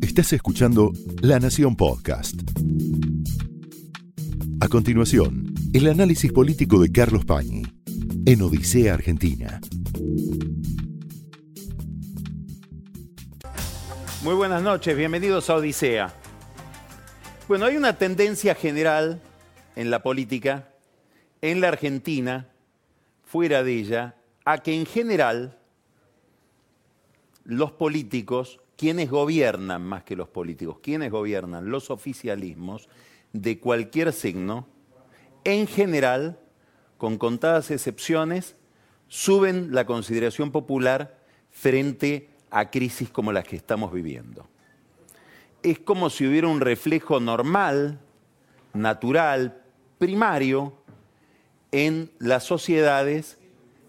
Estás escuchando La Nación Podcast. A continuación, el análisis político de Carlos Pañi en Odisea Argentina. Muy buenas noches, bienvenidos a Odisea. Bueno, hay una tendencia general en la política, en la Argentina, fuera de ella, a que en general los políticos, quienes gobiernan más que los políticos, quienes gobiernan los oficialismos de cualquier signo, en general, con contadas excepciones, suben la consideración popular frente a crisis como las que estamos viviendo. Es como si hubiera un reflejo normal, natural, primario, en las sociedades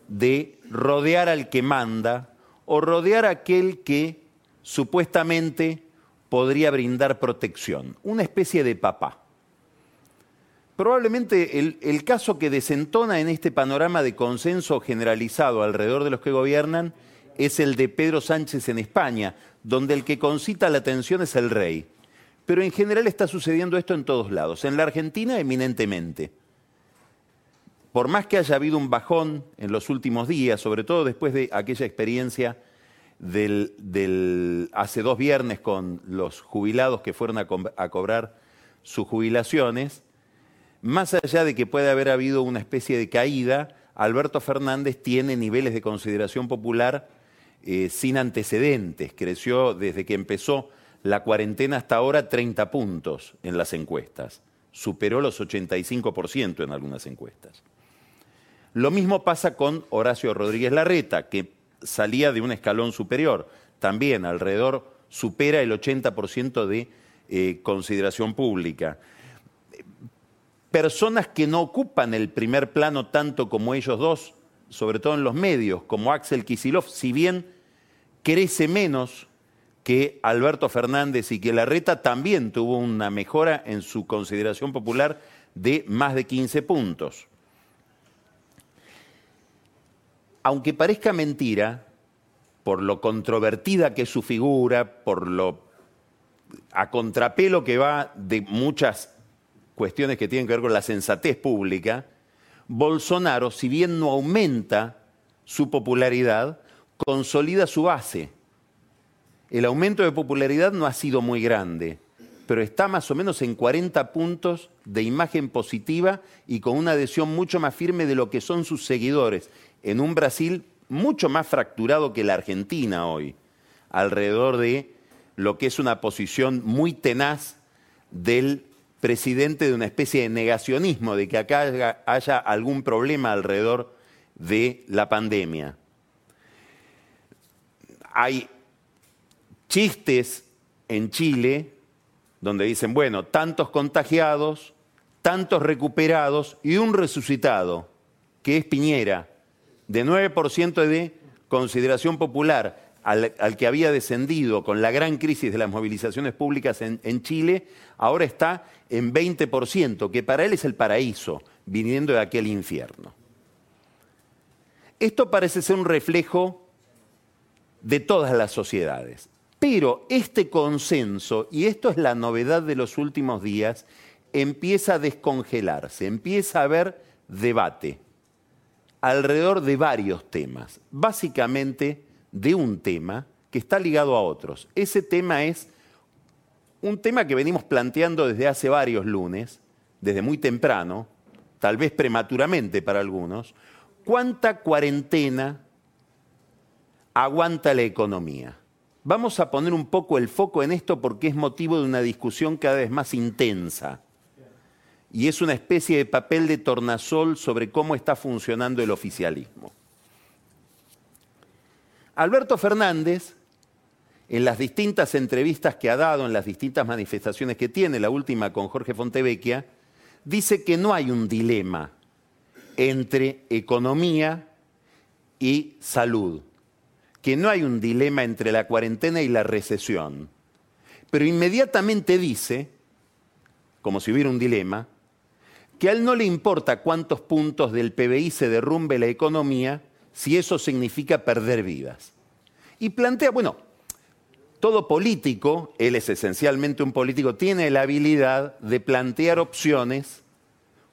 de rodear al que manda o rodear a aquel que supuestamente podría brindar protección, una especie de papá. Probablemente el, el, caso que desentona en este panorama de consenso generalizado alrededor de los que gobiernan es el de Pedro Sánchez en España, donde el que concita la atención es el rey. Pero en general está sucediendo esto en todos lados, en la Argentina eminentemente por más que haya habido un bajón en los últimos días, sobre todo después de aquella experiencia del, hace dos viernes con los jubilados que fueron a, cobrar sus jubilaciones, más allá de que puede haber habido una especie de caída, Alberto Fernández tiene niveles de consideración popular eh, sin antecedentes. Creció desde que empezó la cuarentena hasta ahora 30 puntos en las encuestas. Superó los 85% en algunas encuestas. Lo mismo pasa con Horacio Rodríguez Larreta, que salía de un escalón superior. También alrededor supera el 80% de eh, consideración pública. Personas que no ocupan el primer plano tanto como ellos dos, sobre todo en los medios, como Axel Kisilov, si bien crece menos que Alberto Fernández y que Larreta, también tuvo una mejora en su consideración popular de más de 15 puntos aunque parezca mentira, por lo controvertida que es su figura, por lo a contrapelo que va de muchas cuestiones que tienen que ver con la sensatez pública, Bolsonaro, si bien no aumenta su popularidad, consolida su base. El aumento de popularidad no ha sido muy grande, pero está más o menos en 40 puntos de imagen positiva y con una adhesión mucho más firme de lo que son sus seguidores en un Brasil mucho más fracturado que la Argentina hoy, alrededor de lo que es una posición muy tenaz del presidente de una especie de negacionismo, de que acá haya, algún problema alrededor de la pandemia. Hay chistes en Chile donde dicen, bueno, tantos contagiados, tantos recuperados y un resucitado, que es Piñera de 9% de consideración popular al, que había descendido con la gran crisis de las movilizaciones públicas en, Chile, ahora está en 20%, que para él es el paraíso, viniendo de aquel infierno. Esto parece ser un reflejo de todas las sociedades. Pero este consenso, y esto es la novedad de los últimos días, empieza a descongelarse, empieza a haber debate alrededor de varios temas, básicamente de un tema que está ligado a otros. Ese tema es un tema que venimos planteando desde hace varios lunes, desde muy temprano, tal vez prematuramente para algunos, ¿cuánta cuarentena aguanta la economía? Vamos a poner un poco el foco en esto porque es motivo de una discusión cada vez más intensa y es una especie de papel de tornasol sobre cómo está funcionando el oficialismo. Alberto Fernández, en las distintas entrevistas que ha dado, en las distintas manifestaciones que tiene, la última con Jorge Fontevecchia, dice que no hay un dilema entre economía y salud, que no hay un dilema entre la cuarentena y la recesión, pero inmediatamente dice, como si hubiera un dilema, que a él no le importa cuántos puntos del PBI se derrumbe la economía si eso significa perder vidas. Y plantea, bueno, todo político, él es esencialmente un político, tiene la habilidad de plantear opciones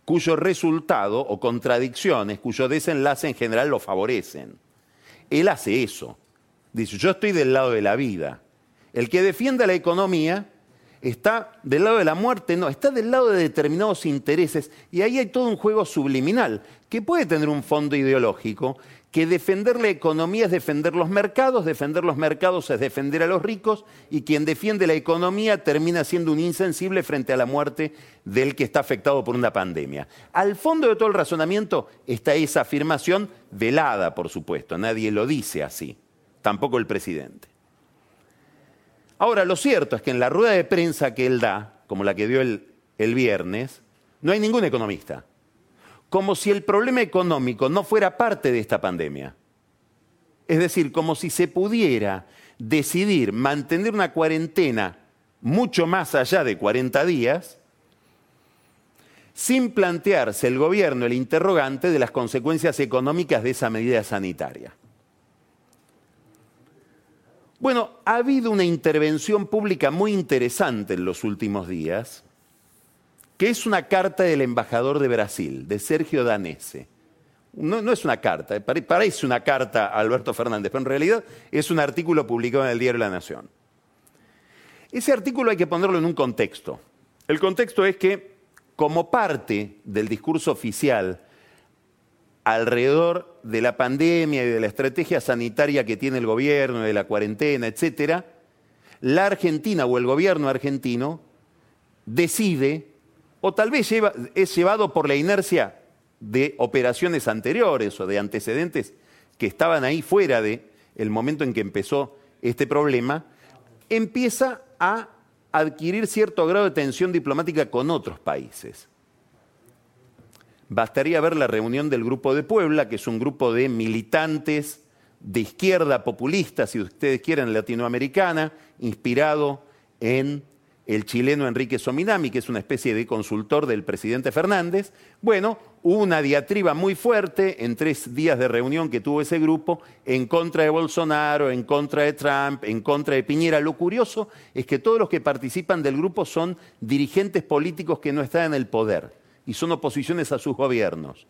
cuyo resultado o contradicciones, cuyo desenlace en general lo favorecen. Él hace eso. Dice, yo estoy del lado de la vida. El que defienda la economía está del lado de la muerte, no, está del lado de determinados intereses. Y ahí hay todo un juego subliminal que puede tener un fondo ideológico, que defender la economía es defender los mercados, defender los mercados es defender a los ricos, y quien defiende la economía termina siendo un insensible frente a la muerte del que está afectado por una pandemia. Al fondo de todo el razonamiento está esa afirmación velada, por supuesto, nadie lo dice así, tampoco el presidente. Ahora, lo cierto es que en la rueda de prensa que él da, como la que dio el, viernes, no hay ningún economista como si el problema económico no fuera parte de esta pandemia. Es decir, como si se pudiera decidir mantener una cuarentena mucho más allá de 40 días, sin plantearse el gobierno el interrogante de las consecuencias económicas de esa medida sanitaria. Bueno, ha habido una intervención pública muy interesante en los últimos días que es una carta del embajador de Brasil, de Sergio Danese. No, es una carta, parece una carta a Alberto Fernández, pero en realidad es un artículo publicado en el diario La Nación. Ese artículo hay que ponerlo en un contexto. El contexto es que, como parte del discurso oficial alrededor de la pandemia y de la estrategia sanitaria que tiene el gobierno, de la cuarentena, etc., la Argentina o el gobierno argentino decide o tal vez es llevado por la inercia de operaciones anteriores o de antecedentes que estaban ahí fuera del el momento en que empezó este problema, empieza a adquirir cierto grado de tensión diplomática con otros países. Bastaría ver la reunión del Grupo de Puebla, que es un grupo de militantes de izquierda populista, si ustedes quieren, latinoamericana, inspirado en el chileno Enrique Sominami, que es una especie de consultor del presidente Fernández. Bueno, hubo una diatriba muy fuerte en tres días de reunión que tuvo ese grupo en contra de Bolsonaro, en contra de Trump, en contra de Piñera. Lo curioso es que todos los que participan del grupo son dirigentes políticos que no están en el poder y son oposiciones a sus gobiernos.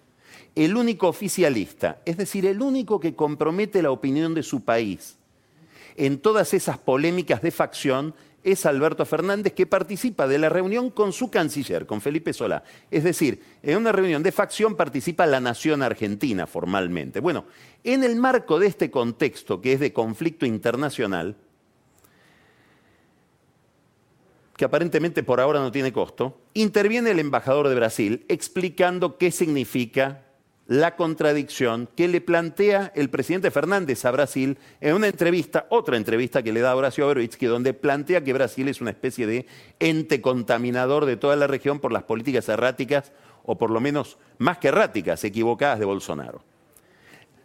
El único oficialista, es decir, el único que compromete la opinión de su país en todas esas polémicas de facción, es Alberto Fernández que participa de la reunión con su canciller, con Felipe Solá. Es decir, en una reunión de facción participa la nación argentina formalmente. Bueno, en el marco de este contexto que es de conflicto internacional, que aparentemente por ahora no tiene costo, interviene el embajador de Brasil explicando qué significa la contradicción que le plantea el presidente Fernández a Brasil en una entrevista, otra entrevista que le da Horacio Boroitsky, donde plantea que Brasil es una especie de ente contaminador de toda la región por las políticas erráticas, o por lo menos más que erráticas, equivocadas de Bolsonaro.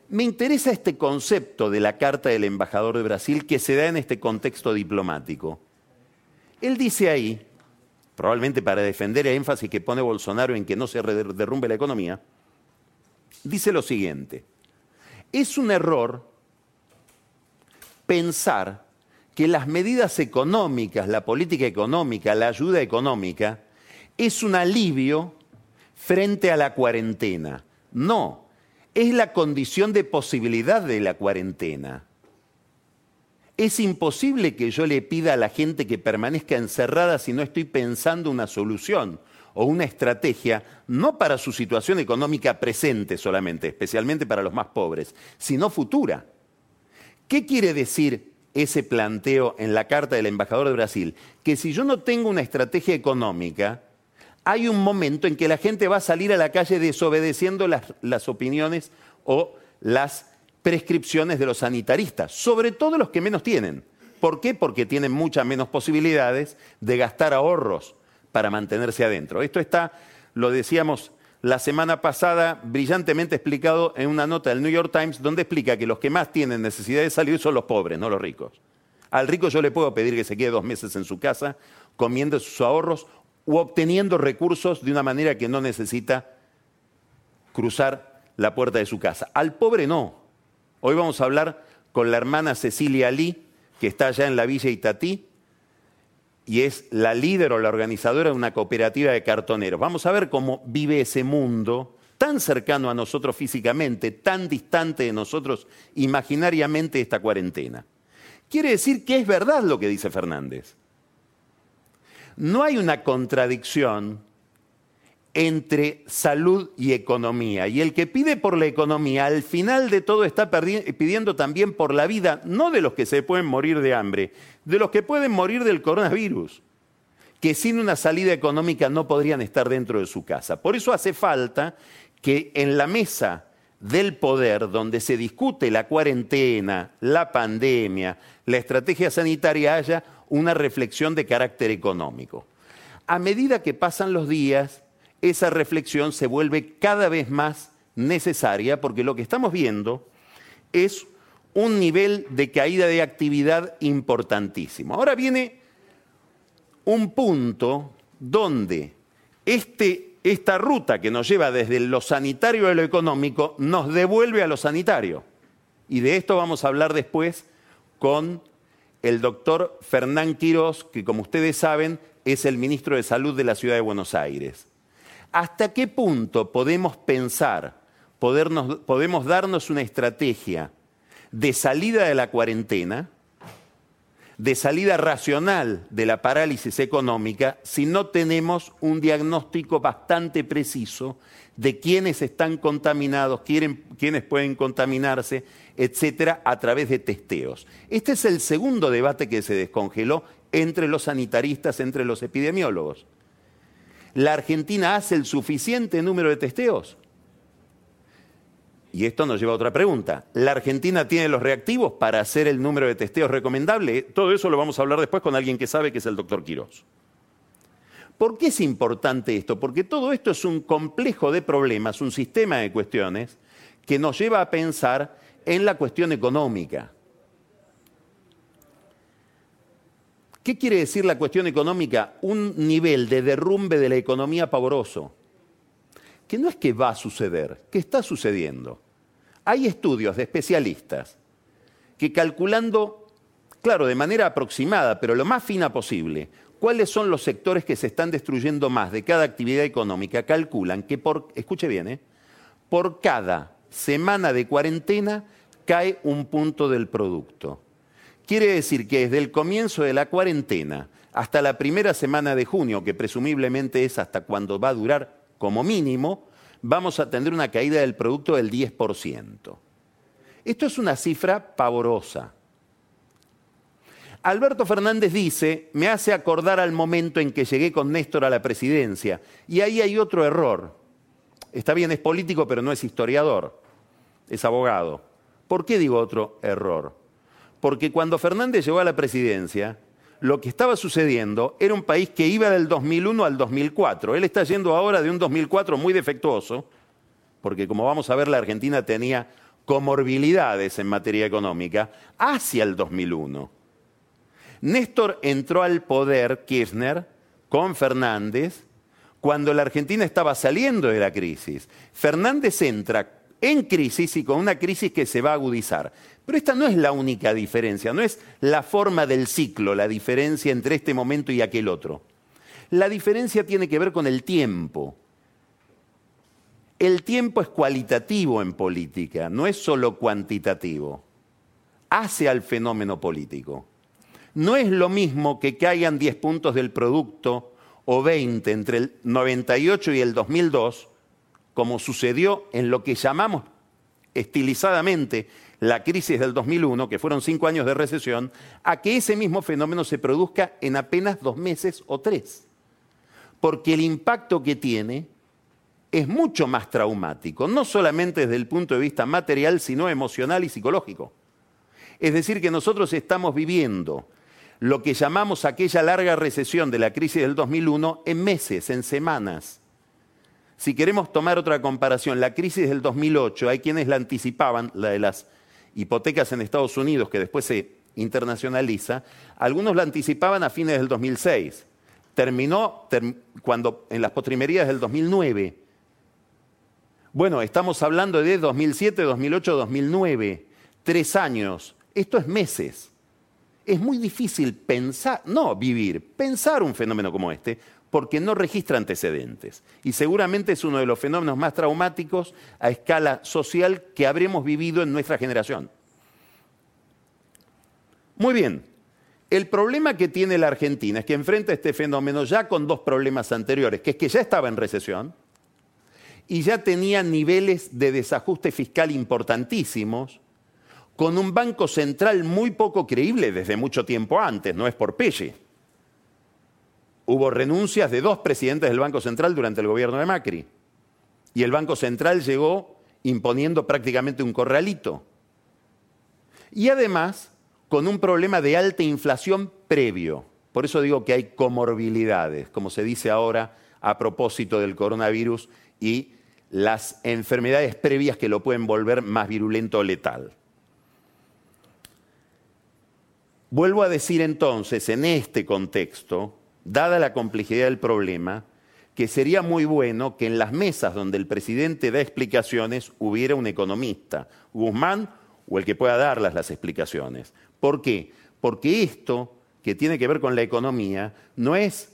Me interesa este concepto de la carta del embajador de Brasil que se da en este contexto diplomático. Él dice ahí, probablemente para defender el énfasis que pone Bolsonaro en que no se derrumbe la economía, dice lo siguiente, es un error pensar que las medidas económicas, la política económica, la ayuda económica, es un alivio frente a la cuarentena. No, es la condición de posibilidad de la cuarentena. Es imposible que yo le pida a la gente que permanezca encerrada si no estoy pensando una solución o una estrategia no para su situación económica presente solamente, especialmente para los más pobres, sino futura. ¿Qué quiere decir ese planteo en la carta del embajador de Brasil? Que si yo no tengo una estrategia económica, hay un momento en que la gente va a salir a la calle desobedeciendo las, opiniones o las prescripciones de los sanitaristas, sobre todo los que menos tienen. ¿Por qué? Porque tienen muchas menos posibilidades de gastar ahorros para mantenerse adentro. Esto está, lo decíamos la semana pasada, brillantemente explicado en una nota del New York Times, donde explica que los que más tienen necesidad de salir son los pobres, no los ricos. Al rico yo le puedo pedir que se quede dos meses en su casa, comiendo sus ahorros u obteniendo recursos de una manera que no necesita cruzar la puerta de su casa. Al pobre no. Hoy vamos a hablar con la hermana Cecilia Lee, que está allá en la Villa Itatí y es la líder o la organizadora de una cooperativa de cartoneros. Vamos a ver cómo vive ese mundo tan cercano a nosotros físicamente, tan distante de nosotros imaginariamente esta cuarentena. Quiere decir que es verdad lo que dice Fernández. No hay una contradicción entre salud y economía. Y el que pide por la economía, al final de todo está pidiendo también por la vida, no de los que se pueden morir de hambre, de los que pueden morir del coronavirus, que sin una salida económica no podrían estar dentro de su casa. Por eso hace falta que en la mesa del poder, donde se discute la cuarentena, la pandemia, la estrategia sanitaria, haya una reflexión de carácter económico. A medida que pasan los días, esa reflexión se vuelve cada vez más necesaria porque lo que estamos viendo es un nivel de caída de actividad importantísimo. Ahora viene un punto donde este, esta ruta que nos lleva desde lo sanitario a lo económico nos devuelve a lo sanitario. Y de esto vamos a hablar después con el doctor Fernán Quirós, que como ustedes saben es el ministro de Salud de la Ciudad de Buenos Aires. ¿Hasta qué punto podemos pensar, podemos darnos una estrategia de salida de la cuarentena, de salida racional de la parálisis económica, si no tenemos un diagnóstico bastante preciso de quiénes están contaminados, quiénes pueden contaminarse, etcétera, a través de testeos. Este es el segundo debate que se descongeló entre los sanitaristas, entre los epidemiólogos. ¿La Argentina hace el suficiente número de testeos? Y esto nos lleva a otra pregunta. ¿La Argentina tiene los reactivos para hacer el número de testeos recomendable? Todo eso lo vamos a hablar después con alguien que sabe, que es el doctor Quirós. ¿Por qué es importante esto? Porque todo esto es un complejo de problemas, un sistema de cuestiones que nos lleva a pensar en la cuestión económica. ¿Qué quiere decir la cuestión económica? Un nivel de derrumbe de la economía pavoroso, que no es que va a suceder, que está sucediendo. Hay estudios de especialistas que calculando, claro, de manera aproximada, pero lo más fina posible, cuáles son los sectores que se están destruyendo más de cada actividad económica, calculan que por, escuche bien, ¿eh? por cada semana de cuarentena cae un punto del producto. Quiere decir que desde el comienzo de la cuarentena hasta la primera semana de junio, que presumiblemente es hasta cuando va a durar como mínimo, vamos a tener una caída del producto del 10%. Esto es una cifra pavorosa. Alberto Fernández dice, me hace acordar al momento en que llegué con Néstor a la presidencia. Y ahí hay otro error. Está bien, es político, pero no es historiador, es abogado. ¿Por qué digo otro error? Porque cuando Fernández llegó a la presidencia, lo que estaba sucediendo era un país que iba del 2001 al 2004. Él está yendo ahora de un 2004 muy defectuoso, porque como vamos a ver, la Argentina tenía comorbilidades en materia económica, hacia el 2001. Néstor entró al poder, Kirchner, con Fernández, cuando la Argentina estaba saliendo de la crisis. Fernández entra en crisis y con una crisis que se va a agudizar. Pero esta no es la única diferencia, no es la forma del ciclo, la diferencia entre este momento y aquel otro. La diferencia tiene que ver con el tiempo. El tiempo es cualitativo en política, no es solo cuantitativo. Hace al fenómeno político. No es lo mismo que caigan 10 puntos del producto o 20 entre el 98 y el 2002, como sucedió en lo que llamamos estilizadamente la crisis del 2001, que fueron cinco años de recesión, a que ese mismo fenómeno se produzca en apenas dos meses o tres. Porque el impacto que tiene es mucho más traumático, no solamente desde el punto de vista material, sino emocional y psicológico. Es decir, que nosotros estamos viviendo lo que llamamos aquella larga recesión de la crisis del 2001 en meses, en semanas. Si queremos tomar otra comparación, la crisis del 2008, hay quienes la anticipaban, la de las hipotecas en Estados Unidos, que después se internacionaliza, algunos la anticipaban a fines del 2006. Terminó cuando, en las postrimerías del 2009. Bueno, estamos hablando de 2007, 2008, 2009. Tres años. Esto es meses. es muy difícil pensar, no vivir, pensar un fenómeno como este, porque no registra antecedentes. Y seguramente es uno de los fenómenos más traumáticos a escala social que habremos vivido en nuestra generación. Muy bien, el problema que tiene la Argentina es que enfrenta este fenómeno ya con dos problemas anteriores, que es que ya estaba en recesión y ya tenía niveles de desajuste fiscal importantísimos, con un banco central muy poco creíble desde mucho tiempo antes, no es por Pelle. Hubo renuncias de dos presidentes del Banco Central durante el gobierno de Macri. Y el Banco Central llegó imponiendo prácticamente un corralito. Y además, con un problema de alta inflación previo. Por eso digo que hay comorbilidades, como se dice ahora a propósito del coronavirus y las enfermedades previas que lo pueden volver más virulento o letal. Vuelvo a decir entonces, en este contexto, dada la complejidad del problema, que sería muy bueno que en las mesas donde el presidente da explicaciones hubiera un economista, Guzmán o el que pueda darlas las explicaciones. ¿Por qué? Porque esto, que tiene que ver con la economía, no es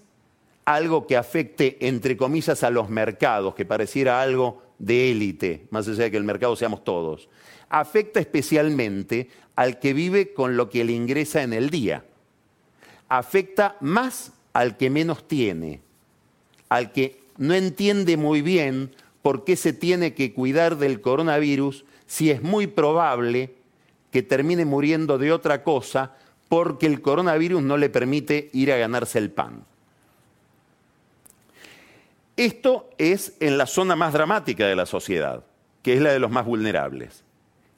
algo que afecte, entre comillas, a los mercados, que pareciera algo de élite, más allá de que el mercado seamos todos. Afecta especialmente al que vive con lo que le ingresa en el día. Afecta más al que menos tiene, al que no entiende muy bien por qué se tiene que cuidar del coronavirus si es muy probable que termine muriendo de otra cosa porque el coronavirus no le permite ir a ganarse el pan. Esto es en la zona más dramática de la sociedad, que es la de los más vulnerables.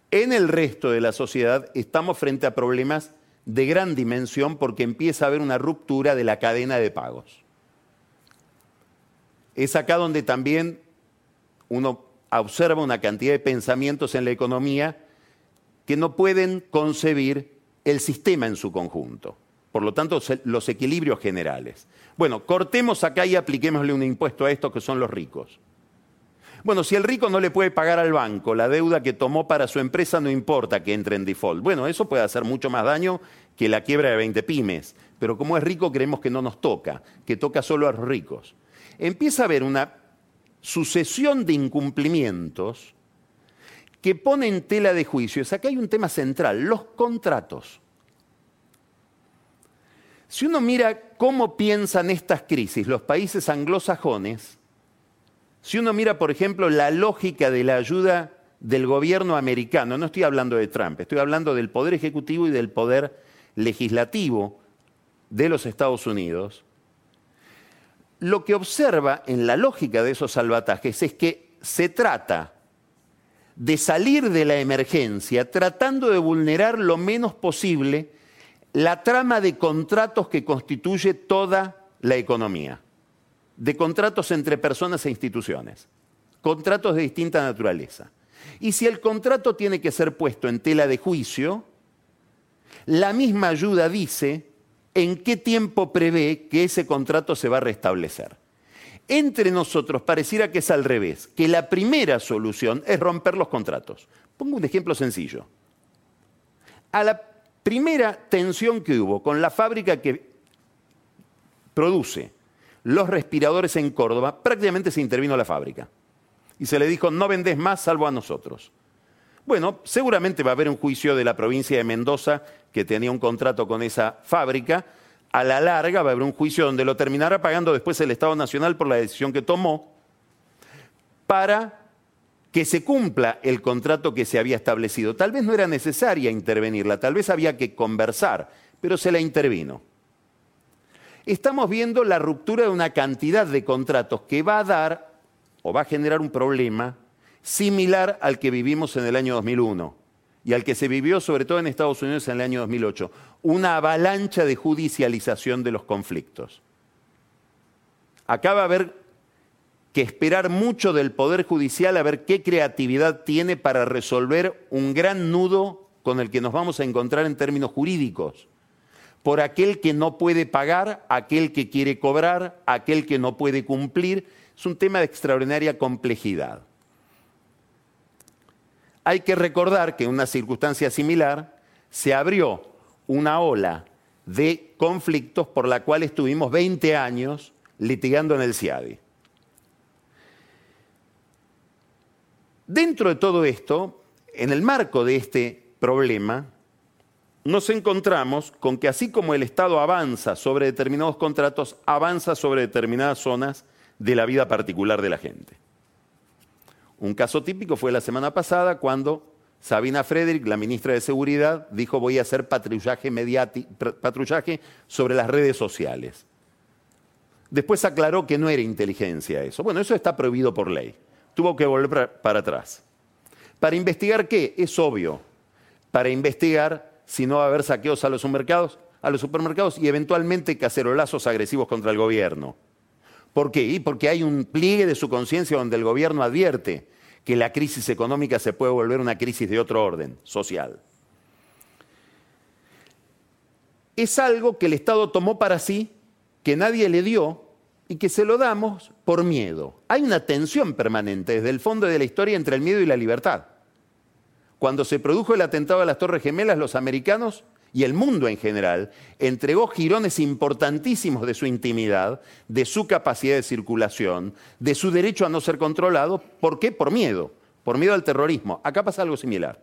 En el resto de la sociedad estamos frente a problemas de gran dimensión porque empieza a haber una ruptura de la cadena de pagos. Es acá donde también uno observa una cantidad de pensamientos en la economía que no pueden concebir el sistema en su conjunto. Por lo tanto, los equilibrios generales. Bueno, cortemos acá y apliquémosle un impuesto a estos que son los ricos. Bueno, si el rico no le puede pagar al banco la deuda que tomó para su empresa, no importa que entre en default. Bueno, eso puede hacer mucho más daño que la quiebra de 20 pymes. Pero como es rico, creemos que no nos toca, que toca solo a los ricos. Empieza a haber una sucesión de incumplimientos que pone en tela de juicio. Acá hay un tema central, los contratos. Si uno mira cómo piensan estas crisis los países anglosajones, si uno mira, por ejemplo, la lógica de la ayuda del gobierno americano, no estoy hablando de Trump, estoy hablando del poder ejecutivo y del poder legislativo de los Estados Unidos, lo que observa en la lógica de esos salvatajes es que se trata de salir de la emergencia tratando de vulnerar lo menos posible la trama de contratos que constituye toda la economía, de contratos entre personas e instituciones, contratos de distinta naturaleza. Y si el contrato tiene que ser puesto en tela de juicio, la misma ayuda dice en qué tiempo prevé que ese contrato se va a restablecer. Entre nosotros pareciera que es al revés, que la primera solución es romper los contratos. Pongo un ejemplo sencillo. A la primera tensión que hubo con la fábrica que produce los respiradores en Córdoba, prácticamente se intervino la fábrica. Y se le dijo, no vendés más salvo a nosotros. Bueno, seguramente va a haber un juicio de la provincia de Mendoza que tenía un contrato con esa fábrica. A la larga va a haber un juicio donde lo terminará pagando después el Estado Nacional por la decisión que tomó para que se cumpla el contrato que se había establecido. Tal vez no era necesaria intervenirla, tal vez había que conversar, pero se la intervino. Estamos viendo la ruptura de una cantidad de contratos que va a dar o va a generar un problema similar al que vivimos en el año 2001 y al que se vivió sobre todo en Estados Unidos en el año 2008, una avalancha de judicialización de los conflictos. Acá va a haber que esperar mucho del Poder Judicial a ver qué creatividad tiene para resolver un gran nudo con el que nos vamos a encontrar en términos jurídicos. Por aquel que no puede pagar, aquel que quiere cobrar, aquel que no puede cumplir. Es un tema de extraordinaria complejidad. Hay que recordar que en una circunstancia similar se abrió una ola de conflictos por la cual estuvimos 20 años litigando en el CIADI. Dentro de todo esto, en el marco de este problema, nos encontramos con que así como el Estado avanza sobre determinados contratos, avanza sobre determinadas zonas de la vida particular de la gente. Un caso típico fue la semana pasada cuando Sabina Frederick, la ministra de Seguridad, dijo voy a hacer patrullaje, patrullaje sobre las redes sociales. Después aclaró que no era inteligencia eso. Bueno, eso está prohibido por ley. Tuvo que volver para atrás. ¿Para investigar qué? Es obvio. Para investigar si no va a haber saqueos a los supermercados, a los supermercados y eventualmente cacerolazos agresivos contra el gobierno. ¿Por qué? porque hay un pliegue de su conciencia donde el gobierno advierte que la crisis económica se puede volver una crisis de otro orden, social. Es algo que el Estado tomó para sí, que nadie le dio y que se lo damos por miedo. Hay una tensión permanente desde el fondo de la historia entre el miedo y la libertad. Cuando se produjo el atentado a las Torres Gemelas, los americanos y el mundo en general entregó girones importantísimos de su intimidad, de su capacidad de circulación, de su derecho a no ser controlado. ¿Por qué? Por miedo, por miedo al terrorismo. Acá pasa algo similar.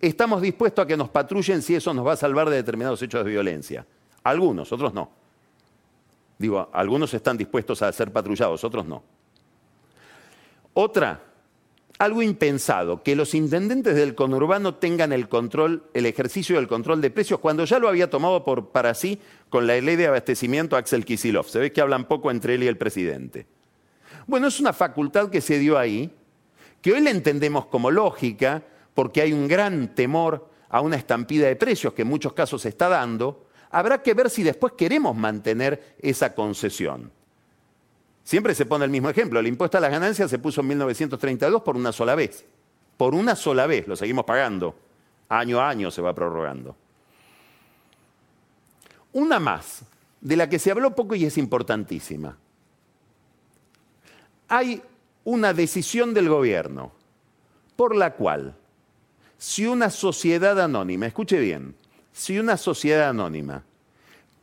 Estamos dispuestos a que nos patrullen si eso nos va a salvar de determinados hechos de violencia. Algunos, otros no. Digo, algunos están dispuestos a ser patrullados, otros no. Otra, algo impensado, que los intendentes del conurbano tengan el control, el ejercicio del control de precios, cuando ya lo había tomado por, para sí con la ley de abastecimiento Axel Kisilov. Se ve que hablan poco entre él y el presidente. Bueno, es una facultad que se dio ahí, que hoy la entendemos como lógica, porque hay un gran temor a una estampida de precios que en muchos casos se está dando. Habrá que ver si después queremos mantener esa concesión. Siempre se pone el mismo ejemplo. El impuesto a las ganancias se puso en 1932 por una sola vez. Por una sola vez, lo seguimos pagando. Año a año se va prorrogando. Una más, de la que se habló poco y es importantísima. Hay una decisión del gobierno por la cual, si una sociedad anónima, escuche bien, si una sociedad anónima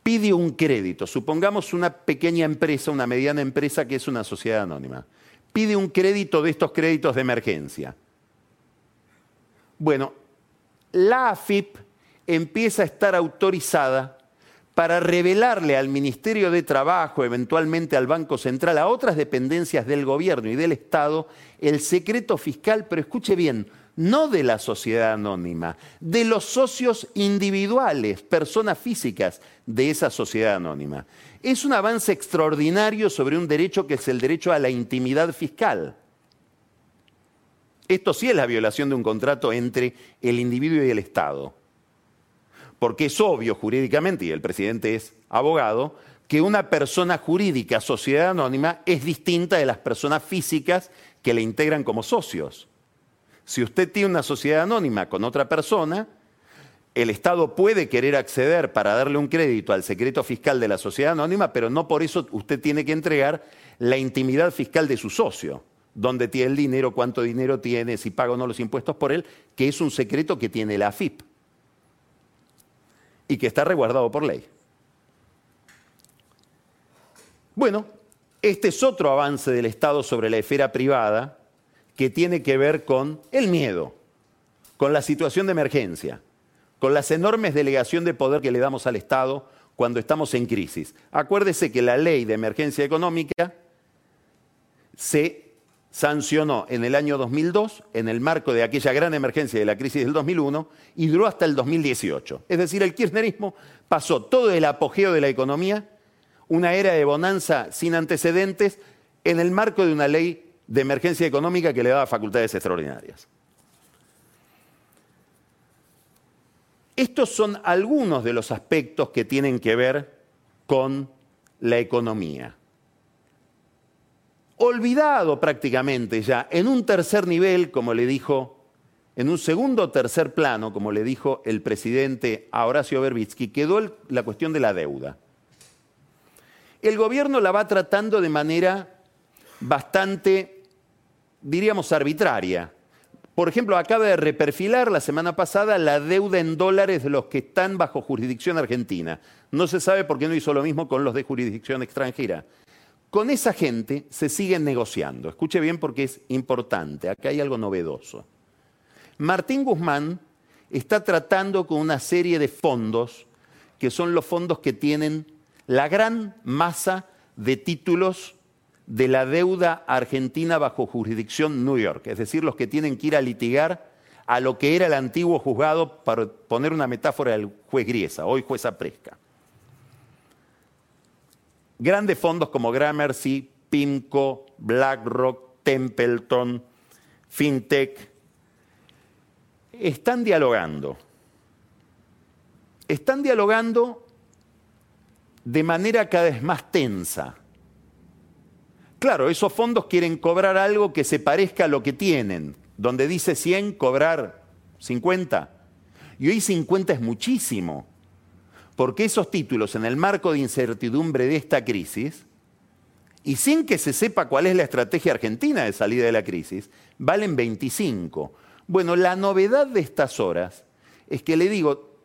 pide un crédito, supongamos una pequeña empresa, una mediana empresa que es una sociedad anónima, pide un crédito de estos créditos de emergencia. Bueno, la AFIP empieza a estar autorizada para revelarle al Ministerio de Trabajo, eventualmente al Banco Central, a otras dependencias del gobierno y del Estado, el secreto fiscal, pero escuche bien, no de la sociedad anónima, de los socios individuales, personas físicas de esa sociedad anónima. Es un avance extraordinario sobre un derecho que es el derecho a la intimidad fiscal. Esto sí es la violación de un contrato entre el individuo y el Estado. Porque es obvio jurídicamente, y el presidente es abogado, que una persona jurídica, sociedad anónima, es distinta de las personas físicas que le integran como socios. Si usted tiene una sociedad anónima con otra persona, el Estado puede querer acceder para darle un crédito al secreto fiscal de la sociedad anónima, pero no por eso usted tiene que entregar la intimidad fiscal de su socio, dónde tiene el dinero, cuánto dinero tiene, si paga o no los impuestos por él, que es un secreto que tiene la AFIP y que está resguardado por ley. Bueno, este es otro avance del Estado sobre la esfera privada que tiene que ver con el miedo, con la situación de emergencia, con las enormes delegación de poder que le damos al Estado cuando estamos en crisis. Acuérdese que la ley de emergencia económica se sancionó en el año 2002 en el marco de aquella gran emergencia de la crisis del 2001 y duró hasta el 2018. Es decir, el kirchnerismo pasó todo el apogeo de la economía, una era de bonanza sin antecedentes, en el marco de una ley de emergencia económica que le daba facultades extraordinarias. Estos son algunos de los aspectos que tienen que ver con la economía. Olvidado prácticamente ya, en un tercer nivel, como le dijo, en un segundo o tercer plano, como le dijo el presidente a Horacio Berbitsky, quedó la cuestión de la deuda. El gobierno la va tratando de manera bastante diríamos, arbitraria. Por ejemplo, acaba de reperfilar la semana pasada la deuda en dólares de los que están bajo jurisdicción argentina. No se sabe por qué no hizo lo mismo con los de jurisdicción extranjera. Con esa gente se sigue negociando. Escuche bien porque es importante. Acá hay algo novedoso. Martín Guzmán está tratando con una serie de fondos que son los fondos que tienen la gran masa de títulos de la deuda argentina bajo jurisdicción New York, es decir, los que tienen que ir a litigar a lo que era el antiguo juzgado, para poner una metáfora del juez Griesa, hoy juez Apresca. Grandes fondos como Gramercy, PIMCO, BlackRock, Templeton, FinTech, están dialogando. Están dialogando de manera cada vez más tensa Claro, esos fondos quieren cobrar algo que se parezca a lo que tienen. Donde dice 100, cobrar 50. Y hoy 50 es muchísimo. Porque esos títulos, en el marco de incertidumbre de esta crisis, y sin que se sepa cuál es la estrategia argentina de salida de la crisis, valen 25. Bueno, la novedad de estas horas es que le digo,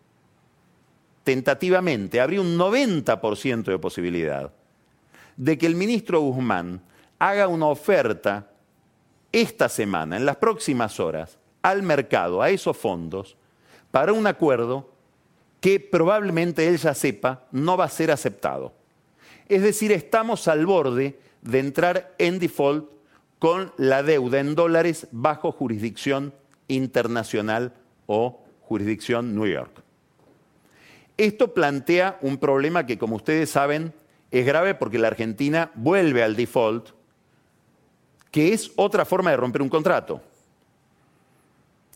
tentativamente, habría un 90% de posibilidad de que el ministro Guzmán haga una oferta esta semana, en las próximas horas, al mercado, a esos fondos, para un acuerdo que probablemente él ya sepa no va a ser aceptado. Es decir, estamos al borde de entrar en default con la deuda en dólares bajo jurisdicción internacional o jurisdicción New York. Esto plantea un problema que, como ustedes saben, es grave porque la Argentina vuelve al default, que es otra forma de romper un contrato.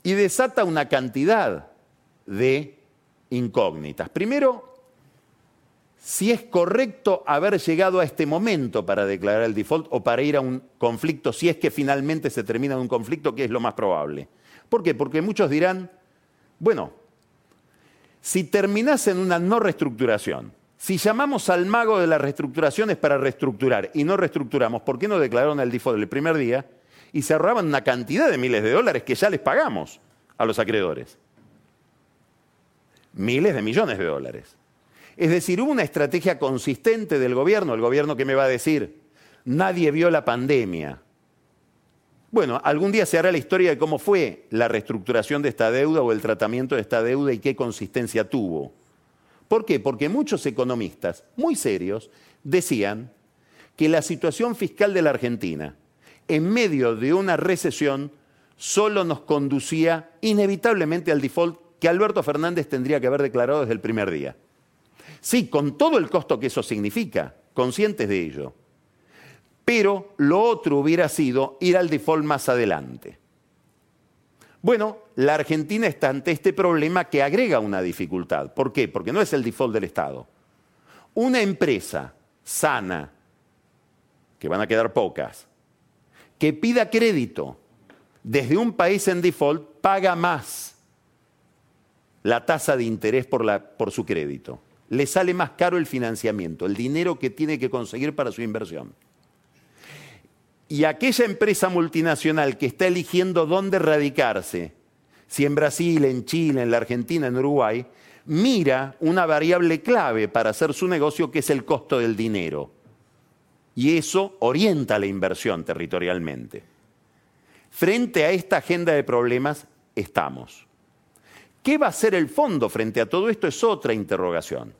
Y desata una cantidad de incógnitas. Primero, si es correcto haber llegado a este momento para declarar el default o para ir a un conflicto, si es que finalmente se termina en un conflicto, que es lo más probable. ¿Por qué? Porque muchos dirán, bueno, si terminas en una no reestructuración, si llamamos al mago de las reestructuraciones para reestructurar y no reestructuramos, ¿por qué no declararon el default el primer día y se ahorraban una cantidad de miles de dólares que ya les pagamos a los acreedores? Miles de millones de dólares. Es decir, hubo una estrategia consistente del gobierno, el gobierno que me va a decir, nadie vio la pandemia. Bueno, algún día se hará la historia de cómo fue la reestructuración de esta deuda o el tratamiento de esta deuda y qué consistencia tuvo. ¿Por qué? Porque muchos economistas muy serios decían que la situación fiscal de la Argentina, en medio de una recesión, solo nos conducía inevitablemente al default que Alberto Fernández tendría que haber declarado desde el primer día. Sí, con todo el costo que eso significa, conscientes de ello. Pero lo otro hubiera sido ir al default más adelante. Bueno, la Argentina está ante este problema que agrega una dificultad. ¿Por qué? Porque no es el default del Estado. Una empresa sana, que van a quedar pocas, que pida crédito desde un país en default, paga más la tasa de interés por, por su crédito. Le sale más caro el financiamiento, el dinero que tiene que conseguir para su inversión. Y aquella empresa multinacional que está eligiendo dónde radicarse, si en Brasil, en Chile, en la Argentina, en Uruguay, mira una variable clave para hacer su negocio que es el costo del dinero. Y eso orienta la inversión territorialmente. Frente a esta agenda de problemas estamos. ¿Qué va a hacer el fondo frente a todo esto? Es otra interrogación.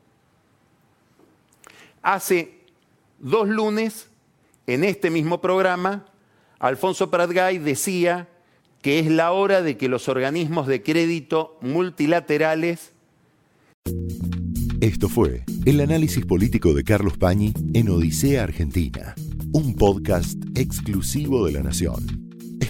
Hace dos lunes en este mismo programa, Alfonso Pratgay decía que es la hora de que los organismos de crédito multilaterales... Esto fue el análisis político de Carlos Pañi en Odisea Argentina, un podcast exclusivo de la Nación.